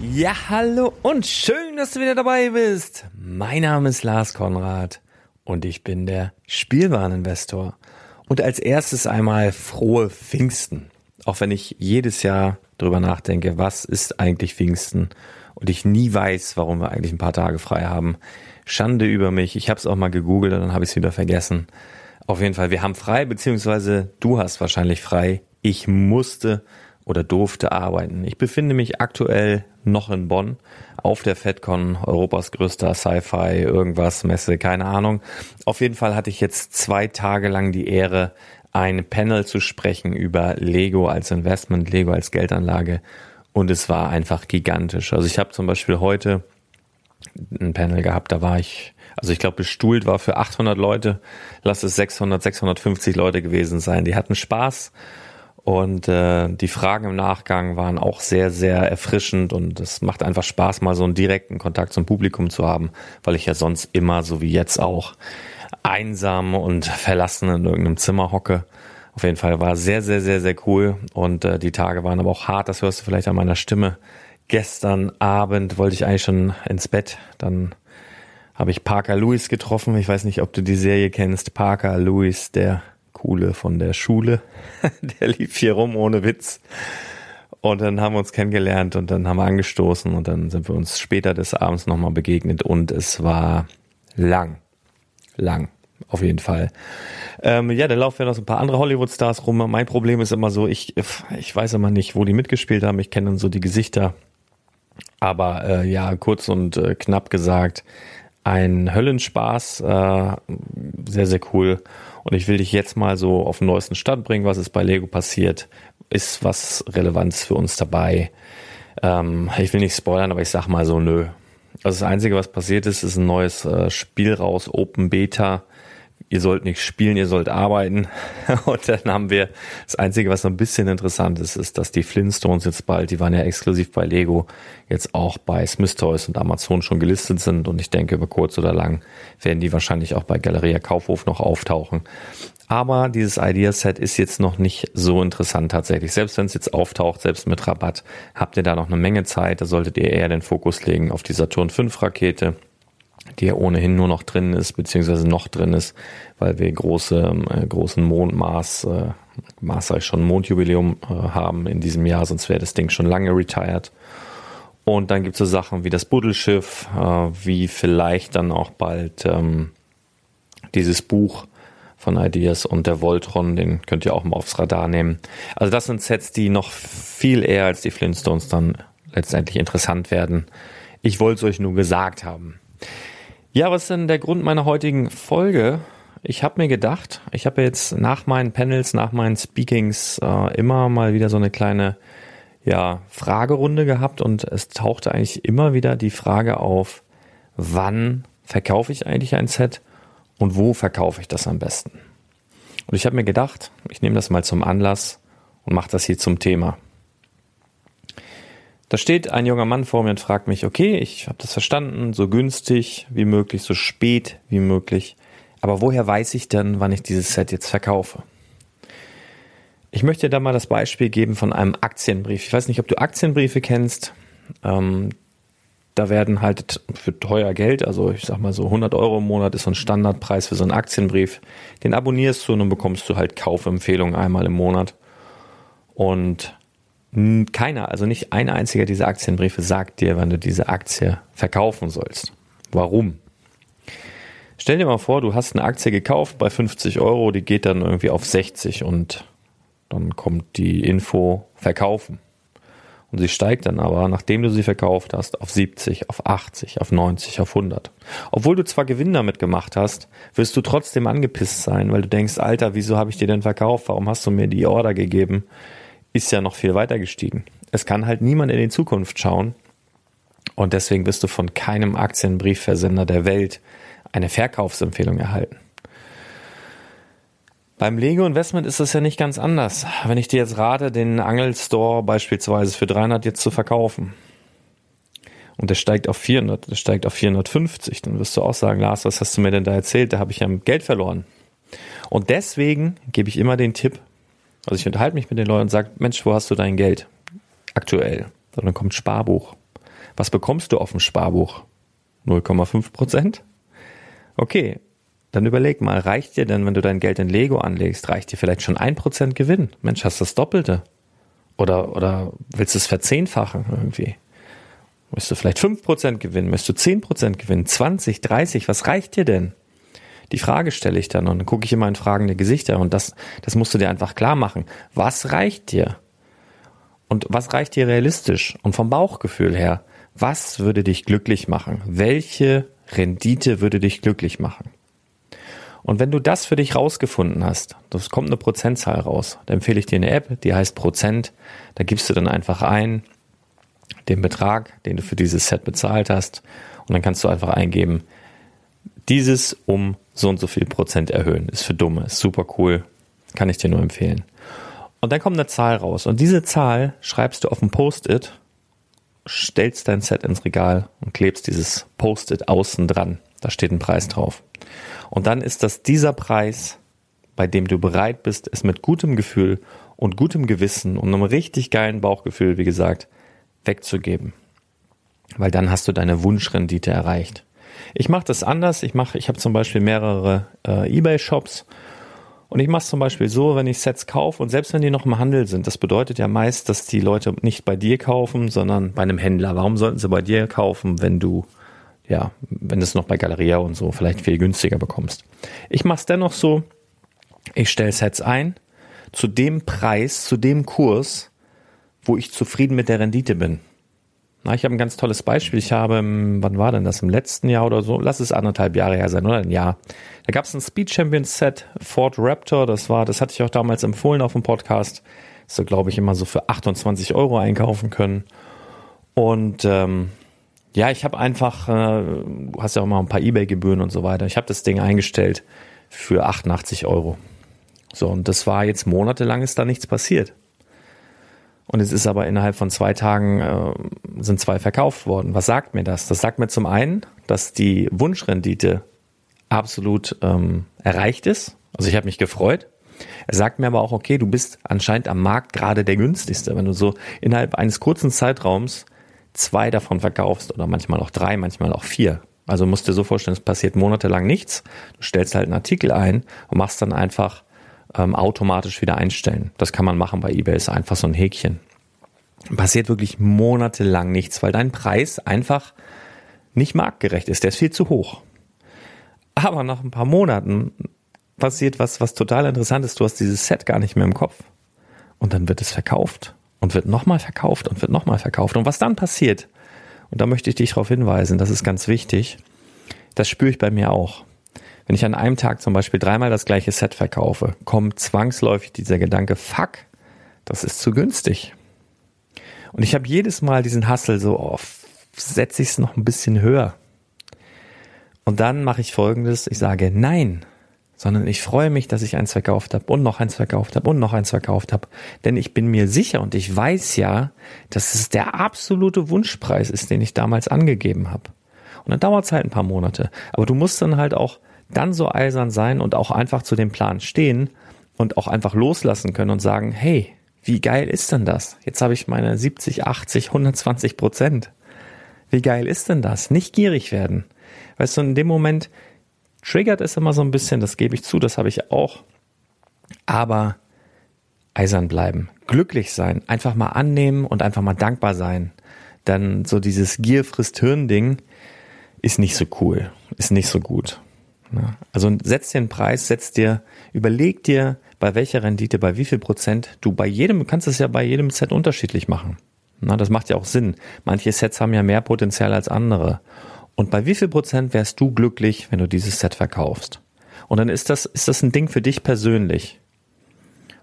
Ja, hallo und schön, dass du wieder dabei bist. Mein Name ist Lars Konrad und ich bin der Spielwareninvestor. Und als erstes einmal frohe Pfingsten. Auch wenn ich jedes Jahr drüber nachdenke, was ist eigentlich Pfingsten und ich nie weiß, warum wir eigentlich ein paar Tage frei haben. Schande über mich. Ich habe es auch mal gegoogelt und dann habe ich es wieder vergessen. Auf jeden Fall, wir haben frei, beziehungsweise du hast wahrscheinlich frei. Ich musste oder durfte arbeiten. Ich befinde mich aktuell noch in Bonn auf der FedCon, Europas größter Sci-Fi, irgendwas, Messe, keine Ahnung. Auf jeden Fall hatte ich jetzt zwei Tage lang die Ehre, ein Panel zu sprechen über Lego als Investment, Lego als Geldanlage und es war einfach gigantisch. Also ich habe zum Beispiel heute ein Panel gehabt, da war ich, also ich glaube bestuhlt war für 800 Leute, lass es 600, 650 Leute gewesen sein. Die hatten Spaß und äh, die Fragen im Nachgang waren auch sehr, sehr erfrischend und es macht einfach Spaß, mal so einen direkten Kontakt zum Publikum zu haben, weil ich ja sonst immer, so wie jetzt auch, einsam und verlassen in irgendeinem Zimmer hocke. Auf jeden Fall war sehr, sehr, sehr, sehr cool und äh, die Tage waren aber auch hart, das hörst du vielleicht an meiner Stimme. Gestern Abend wollte ich eigentlich schon ins Bett, dann habe ich Parker Lewis getroffen. Ich weiß nicht, ob du die Serie kennst. Parker Lewis, der Coole von der Schule. der lief hier rum ohne Witz. Und dann haben wir uns kennengelernt und dann haben wir angestoßen und dann sind wir uns später des Abends nochmal begegnet und es war lang. Lang. auf jeden Fall. Ähm, ja, dann laufen ja noch so ein paar andere Hollywood-Stars rum. Mein Problem ist immer so, ich, ich weiß immer nicht, wo die mitgespielt haben. Ich kenne dann so die Gesichter. Aber äh, ja, kurz und äh, knapp gesagt, ein Höllenspaß, äh, sehr, sehr cool. Und ich will dich jetzt mal so auf den neuesten Stand bringen, was ist bei Lego passiert. Ist was Relevanz für uns dabei? Ähm, ich will nicht spoilern, aber ich sag mal so, nö. Also das Einzige, was passiert ist, ist ein neues äh, Spiel raus, Open Beta ihr sollt nicht spielen, ihr sollt arbeiten. Und dann haben wir das Einzige, was so ein bisschen interessant ist, ist, dass die Flintstones jetzt bald, die waren ja exklusiv bei Lego, jetzt auch bei Smith Toys und Amazon schon gelistet sind. Und ich denke, über kurz oder lang werden die wahrscheinlich auch bei Galeria Kaufhof noch auftauchen. Aber dieses Ideaset ist jetzt noch nicht so interessant tatsächlich. Selbst wenn es jetzt auftaucht, selbst mit Rabatt, habt ihr da noch eine Menge Zeit. Da solltet ihr eher den Fokus legen auf die Saturn 5 Rakete die ja ohnehin nur noch drin ist, beziehungsweise noch drin ist, weil wir große, äh, großen Mondmaß, äh, Maß sag ich schon, Mondjubiläum äh, haben in diesem Jahr, sonst wäre das Ding schon lange retired. Und dann gibt es so Sachen wie das Buddelschiff, äh, wie vielleicht dann auch bald ähm, dieses Buch von Ideas und der Voltron, den könnt ihr auch mal aufs Radar nehmen. Also das sind Sets, die noch viel eher als die Flintstones dann letztendlich interessant werden. Ich wollte es euch nur gesagt haben. Ja, was ist denn der Grund meiner heutigen Folge? Ich habe mir gedacht, ich habe jetzt nach meinen Panels, nach meinen Speakings äh, immer mal wieder so eine kleine ja, Fragerunde gehabt und es tauchte eigentlich immer wieder die Frage auf, wann verkaufe ich eigentlich ein Set und wo verkaufe ich das am besten? Und ich habe mir gedacht, ich nehme das mal zum Anlass und mache das hier zum Thema. Da steht ein junger Mann vor mir und fragt mich, okay, ich habe das verstanden, so günstig wie möglich, so spät wie möglich. Aber woher weiß ich denn, wann ich dieses Set jetzt verkaufe? Ich möchte da mal das Beispiel geben von einem Aktienbrief. Ich weiß nicht, ob du Aktienbriefe kennst. Ähm, da werden halt für teuer Geld, also ich sag mal so 100 Euro im Monat ist so ein Standardpreis für so einen Aktienbrief. Den abonnierst du und dann bekommst du halt Kaufempfehlungen einmal im Monat. Und keiner, also nicht ein einziger dieser Aktienbriefe sagt dir, wann du diese Aktie verkaufen sollst. Warum? Stell dir mal vor, du hast eine Aktie gekauft bei 50 Euro, die geht dann irgendwie auf 60 und dann kommt die Info verkaufen. Und sie steigt dann aber, nachdem du sie verkauft hast, auf 70, auf 80, auf 90, auf 100. Obwohl du zwar Gewinn damit gemacht hast, wirst du trotzdem angepisst sein, weil du denkst, Alter, wieso habe ich dir denn verkauft? Warum hast du mir die Order gegeben? Ist ja noch viel weiter gestiegen. Es kann halt niemand in die Zukunft schauen. Und deswegen wirst du von keinem Aktienbriefversender der Welt eine Verkaufsempfehlung erhalten. Beim Lego Investment ist das ja nicht ganz anders. Wenn ich dir jetzt rate, den Angelstore beispielsweise für 300 jetzt zu verkaufen und der steigt auf 400, der steigt auf 450, dann wirst du auch sagen, Lars, was hast du mir denn da erzählt? Da habe ich ja Geld verloren. Und deswegen gebe ich immer den Tipp, also ich unterhalte mich mit den Leuten und sage, Mensch, wo hast du dein Geld? Aktuell. Und dann kommt Sparbuch. Was bekommst du auf dem Sparbuch? 0,5 Prozent? Okay, dann überleg mal, reicht dir denn, wenn du dein Geld in Lego anlegst, reicht dir vielleicht schon ein Prozent Gewinn? Mensch, hast du das Doppelte? Oder, oder willst du es verzehnfachen irgendwie? Möchtest du vielleicht fünf Prozent gewinnen? Möchtest du zehn Prozent gewinnen? 20, 30? Was reicht dir denn? Die Frage stelle ich dann und dann gucke ich immer in fragende Gesichter und das, das musst du dir einfach klar machen. Was reicht dir? Und was reicht dir realistisch? Und vom Bauchgefühl her, was würde dich glücklich machen? Welche Rendite würde dich glücklich machen? Und wenn du das für dich rausgefunden hast, das kommt eine Prozentzahl raus, dann empfehle ich dir eine App, die heißt Prozent. Da gibst du dann einfach ein den Betrag, den du für dieses Set bezahlt hast. Und dann kannst du einfach eingeben, dieses um so und so viel Prozent erhöhen. Ist für Dumme, ist super cool. Kann ich dir nur empfehlen. Und dann kommt eine Zahl raus. Und diese Zahl schreibst du auf ein Post-it, stellst dein Set ins Regal und klebst dieses Post-it außen dran. Da steht ein Preis drauf. Und dann ist das dieser Preis, bei dem du bereit bist, es mit gutem Gefühl und gutem Gewissen und einem richtig geilen Bauchgefühl, wie gesagt, wegzugeben. Weil dann hast du deine Wunschrendite erreicht. Ich mache das anders. Ich mache, ich habe zum Beispiel mehrere äh, eBay-Shops und ich mache es zum Beispiel so, wenn ich Sets kaufe und selbst wenn die noch im Handel sind, das bedeutet ja meist, dass die Leute nicht bei dir kaufen, sondern bei einem Händler. Warum sollten sie bei dir kaufen, wenn du ja, wenn du es noch bei Galeria und so vielleicht viel günstiger bekommst. Ich mache es dennoch so, ich stelle Sets ein zu dem Preis, zu dem Kurs, wo ich zufrieden mit der Rendite bin. Na, ich habe ein ganz tolles Beispiel. Ich habe, wann war denn das? Im letzten Jahr oder so? Lass es anderthalb Jahre her sein, oder ein Jahr. Da gab es ein Speed Champions Set Ford Raptor. Das war, das hatte ich auch damals empfohlen auf dem Podcast. So glaube ich immer so für 28 Euro einkaufen können. Und ähm, ja, ich habe einfach, äh, du hast ja auch mal ein paar Ebay-Gebühren und so weiter. Ich habe das Ding eingestellt für 88 Euro. So, und das war jetzt monatelang ist da nichts passiert. Und es ist aber innerhalb von zwei Tagen äh, sind zwei verkauft worden. Was sagt mir das? Das sagt mir zum einen, dass die Wunschrendite absolut ähm, erreicht ist. Also ich habe mich gefreut. Er sagt mir aber auch, okay, du bist anscheinend am Markt gerade der günstigste. Wenn du so innerhalb eines kurzen Zeitraums zwei davon verkaufst oder manchmal auch drei, manchmal auch vier. Also musst dir so vorstellen, es passiert monatelang nichts. Du stellst halt einen Artikel ein und machst dann einfach ähm, automatisch wieder einstellen. Das kann man machen bei eBay, ist einfach so ein Häkchen. Passiert wirklich monatelang nichts, weil dein Preis einfach nicht marktgerecht ist. Der ist viel zu hoch. Aber nach ein paar Monaten passiert was, was total interessant ist. Du hast dieses Set gar nicht mehr im Kopf. Und dann wird es verkauft und wird nochmal verkauft und wird nochmal verkauft. Und was dann passiert, und da möchte ich dich darauf hinweisen, das ist ganz wichtig, das spüre ich bei mir auch. Wenn ich an einem Tag zum Beispiel dreimal das gleiche Set verkaufe, kommt zwangsläufig dieser Gedanke, fuck, das ist zu günstig. Und ich habe jedes Mal diesen Hassel so, oh, setze ich es noch ein bisschen höher. Und dann mache ich folgendes, ich sage nein, sondern ich freue mich, dass ich eins verkauft habe und noch eins verkauft habe und noch eins verkauft habe. Denn ich bin mir sicher und ich weiß ja, dass es der absolute Wunschpreis ist, den ich damals angegeben habe. Und dann dauert es halt ein paar Monate. Aber du musst dann halt auch dann so eisern sein und auch einfach zu dem Plan stehen und auch einfach loslassen können und sagen, hey, wie geil ist denn das? Jetzt habe ich meine 70, 80, 120 Prozent. Wie geil ist denn das? Nicht gierig werden. Weißt du, in dem Moment triggert es immer so ein bisschen, das gebe ich zu, das habe ich auch. Aber eisern bleiben, glücklich sein, einfach mal annehmen und einfach mal dankbar sein. Dann so dieses Gier frisst Hirn Ding ist nicht so cool, ist nicht so gut. Also setz dir einen Preis, setz dir, überleg dir, bei welcher Rendite, bei wie viel Prozent du bei jedem, kannst es ja bei jedem Set unterschiedlich machen. Na, das macht ja auch Sinn. Manche Sets haben ja mehr Potenzial als andere. Und bei wie viel Prozent wärst du glücklich, wenn du dieses Set verkaufst? Und dann ist das, ist das ein Ding für dich persönlich.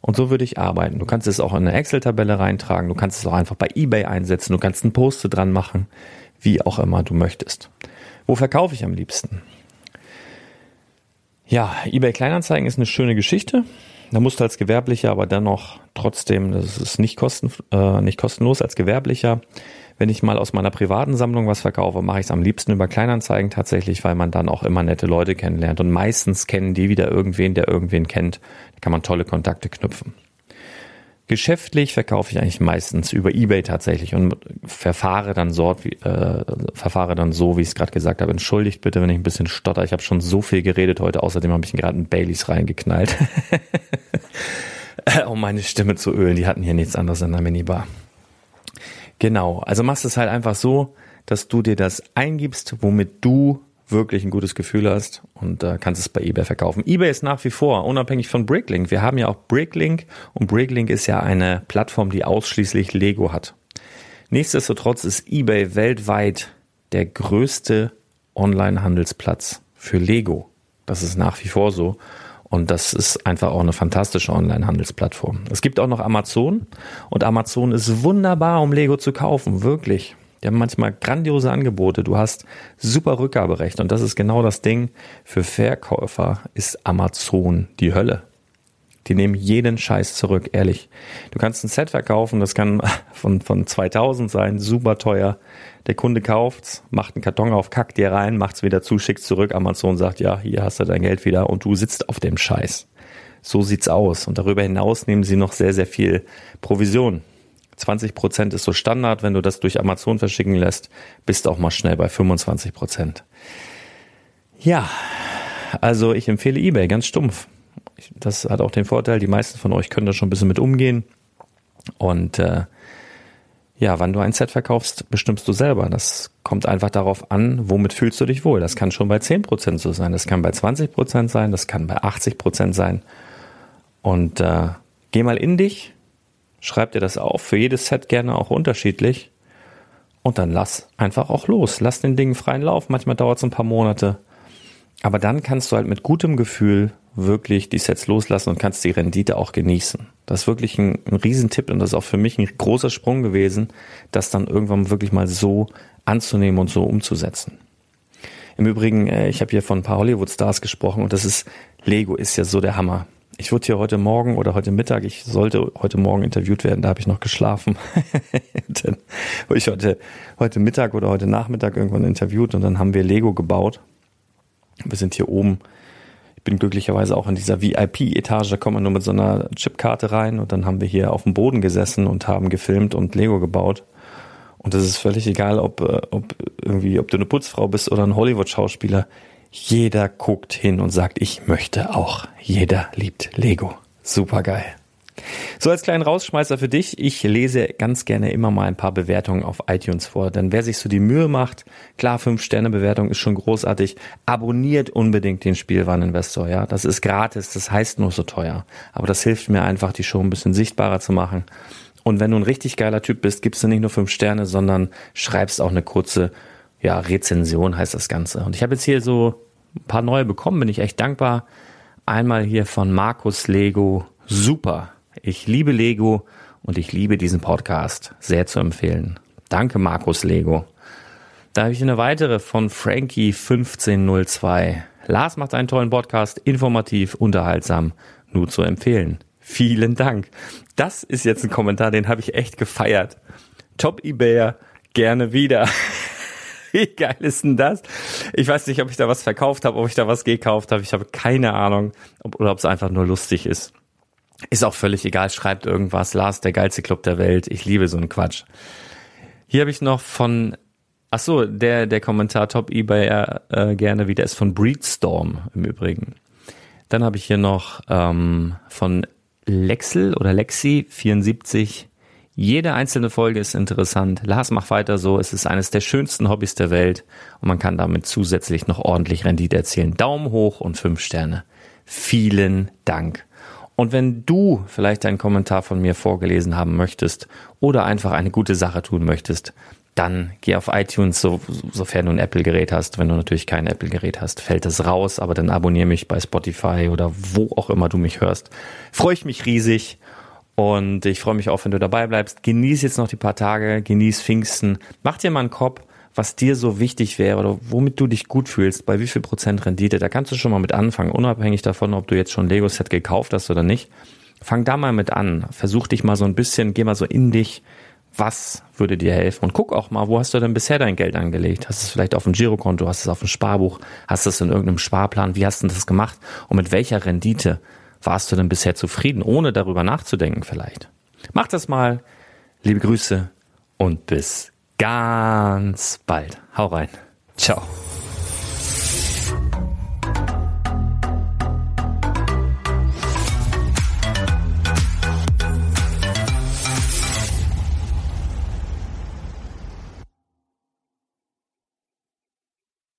Und so würde ich arbeiten. Du kannst es auch in eine Excel-Tabelle reintragen, du kannst es auch einfach bei eBay einsetzen, du kannst einen Post dran machen, wie auch immer du möchtest. Wo verkaufe ich am liebsten? Ja, eBay Kleinanzeigen ist eine schöne Geschichte. Da musst du als Gewerblicher aber dennoch trotzdem, das ist nicht, kosten, äh, nicht kostenlos als Gewerblicher. Wenn ich mal aus meiner privaten Sammlung was verkaufe, mache ich es am liebsten über Kleinanzeigen tatsächlich, weil man dann auch immer nette Leute kennenlernt. Und meistens kennen die wieder irgendwen, der irgendwen kennt. Da kann man tolle Kontakte knüpfen. Geschäftlich verkaufe ich eigentlich meistens über eBay tatsächlich und verfahre dann so, äh, verfahre dann so, wie ich es gerade gesagt habe. Entschuldigt bitte, wenn ich ein bisschen stotter. Ich habe schon so viel geredet heute. Außerdem habe ich gerade einen Baileys reingeknallt, um meine Stimme zu ölen. Die hatten hier nichts anderes in der Minibar. Genau. Also machst es halt einfach so, dass du dir das eingibst, womit du wirklich ein gutes Gefühl hast und äh, kannst es bei eBay verkaufen. eBay ist nach wie vor unabhängig von Bricklink. Wir haben ja auch Bricklink und Bricklink ist ja eine Plattform, die ausschließlich Lego hat. Nichtsdestotrotz ist eBay weltweit der größte Online-Handelsplatz für Lego. Das ist nach wie vor so. Und das ist einfach auch eine fantastische Online-Handelsplattform. Es gibt auch noch Amazon und Amazon ist wunderbar, um Lego zu kaufen, wirklich. Die haben manchmal grandiose Angebote. Du hast super Rückgaberecht. Und das ist genau das Ding. Für Verkäufer ist Amazon die Hölle. Die nehmen jeden Scheiß zurück, ehrlich. Du kannst ein Set verkaufen, das kann von, von 2000 sein, super teuer. Der Kunde kauft's, macht einen Karton auf, kackt dir rein, macht's wieder zu, schickt's zurück. Amazon sagt, ja, hier hast du dein Geld wieder und du sitzt auf dem Scheiß. So sieht's aus. Und darüber hinaus nehmen sie noch sehr, sehr viel Provision. 20 Prozent ist so Standard. Wenn du das durch Amazon verschicken lässt, bist du auch mal schnell bei 25 Prozent. Ja, also ich empfehle eBay ganz stumpf. Das hat auch den Vorteil, die meisten von euch können da schon ein bisschen mit umgehen. Und äh, ja, wann du ein Set verkaufst, bestimmst du selber. Das kommt einfach darauf an, womit fühlst du dich wohl. Das kann schon bei 10% so sein, das kann bei 20% sein, das kann bei 80% sein. Und äh, geh mal in dich, schreib dir das auf, für jedes Set gerne auch unterschiedlich. Und dann lass einfach auch los. Lass den Dingen freien Lauf. Manchmal dauert es ein paar Monate. Aber dann kannst du halt mit gutem Gefühl wirklich die Sets loslassen und kannst die Rendite auch genießen. Das ist wirklich ein, ein Riesentipp und das ist auch für mich ein großer Sprung gewesen, das dann irgendwann wirklich mal so anzunehmen und so umzusetzen. Im Übrigen, äh, ich habe hier von ein paar Hollywood-Stars gesprochen und das ist, Lego ist ja so der Hammer. Ich wurde hier heute Morgen oder heute Mittag, ich sollte heute Morgen interviewt werden, da habe ich noch geschlafen. dann wurde ich heute, heute Mittag oder heute Nachmittag irgendwann interviewt und dann haben wir Lego gebaut. Wir sind hier oben bin glücklicherweise auch in dieser VIP-Etage, da kommt man nur mit so einer Chipkarte rein und dann haben wir hier auf dem Boden gesessen und haben gefilmt und Lego gebaut. Und das ist völlig egal, ob, äh, ob irgendwie, ob du eine Putzfrau bist oder ein Hollywood-Schauspieler. Jeder guckt hin und sagt, ich möchte auch. Jeder liebt Lego. Super geil. So als kleinen Rausschmeißer für dich, ich lese ganz gerne immer mal ein paar Bewertungen auf iTunes vor, denn wer sich so die Mühe macht, klar, 5-Sterne-Bewertung ist schon großartig, abonniert unbedingt den Spielwareninvestor, ja, das ist gratis, das heißt nur so teuer, aber das hilft mir einfach, die Show ein bisschen sichtbarer zu machen. Und wenn du ein richtig geiler Typ bist, gibst du nicht nur 5 Sterne, sondern schreibst auch eine kurze, ja, Rezension heißt das Ganze. Und ich habe jetzt hier so ein paar neue bekommen, bin ich echt dankbar. Einmal hier von Markus Lego, super, ich liebe Lego und ich liebe diesen Podcast. Sehr zu empfehlen. Danke, Markus Lego. Da habe ich eine weitere von Frankie1502. Lars macht einen tollen Podcast, informativ, unterhaltsam, nur zu empfehlen. Vielen Dank. Das ist jetzt ein Kommentar, den habe ich echt gefeiert. Top eBayer, gerne wieder. Wie geil ist denn das? Ich weiß nicht, ob ich da was verkauft habe, ob ich da was gekauft habe. Ich habe keine Ahnung, ob, oder ob es einfach nur lustig ist. Ist auch völlig egal, schreibt irgendwas. Lars, der geilste Club der Welt. Ich liebe so einen Quatsch. Hier habe ich noch von, ach so, der, der Kommentar Top eBay äh, gerne wieder ist von Breedstorm im Übrigen. Dann habe ich hier noch ähm, von Lexel oder Lexi74. Jede einzelne Folge ist interessant. Lars, mach weiter so. Es ist eines der schönsten Hobbys der Welt und man kann damit zusätzlich noch ordentlich Rendite erzielen. Daumen hoch und fünf Sterne. Vielen Dank. Und wenn du vielleicht einen Kommentar von mir vorgelesen haben möchtest oder einfach eine gute Sache tun möchtest, dann geh auf iTunes, so, sofern du ein Apple-Gerät hast. Wenn du natürlich kein Apple-Gerät hast, fällt das raus, aber dann abonniere mich bei Spotify oder wo auch immer du mich hörst. Freue ich mich riesig und ich freue mich auch, wenn du dabei bleibst. Genieß jetzt noch die paar Tage, genieß Pfingsten, mach dir mal einen Kopf, was dir so wichtig wäre oder womit du dich gut fühlst, bei wie viel Prozent Rendite, da kannst du schon mal mit anfangen, unabhängig davon, ob du jetzt schon Lego-Set gekauft hast oder nicht. Fang da mal mit an. Versuch dich mal so ein bisschen, geh mal so in dich. Was würde dir helfen? Und guck auch mal, wo hast du denn bisher dein Geld angelegt? Hast du es vielleicht auf dem Girokonto? Hast du es auf dem Sparbuch? Hast du es in irgendeinem Sparplan? Wie hast du das gemacht? Und mit welcher Rendite warst du denn bisher zufrieden, ohne darüber nachzudenken vielleicht? Mach das mal. Liebe Grüße und bis ganz bald. Hau rein. Ciao.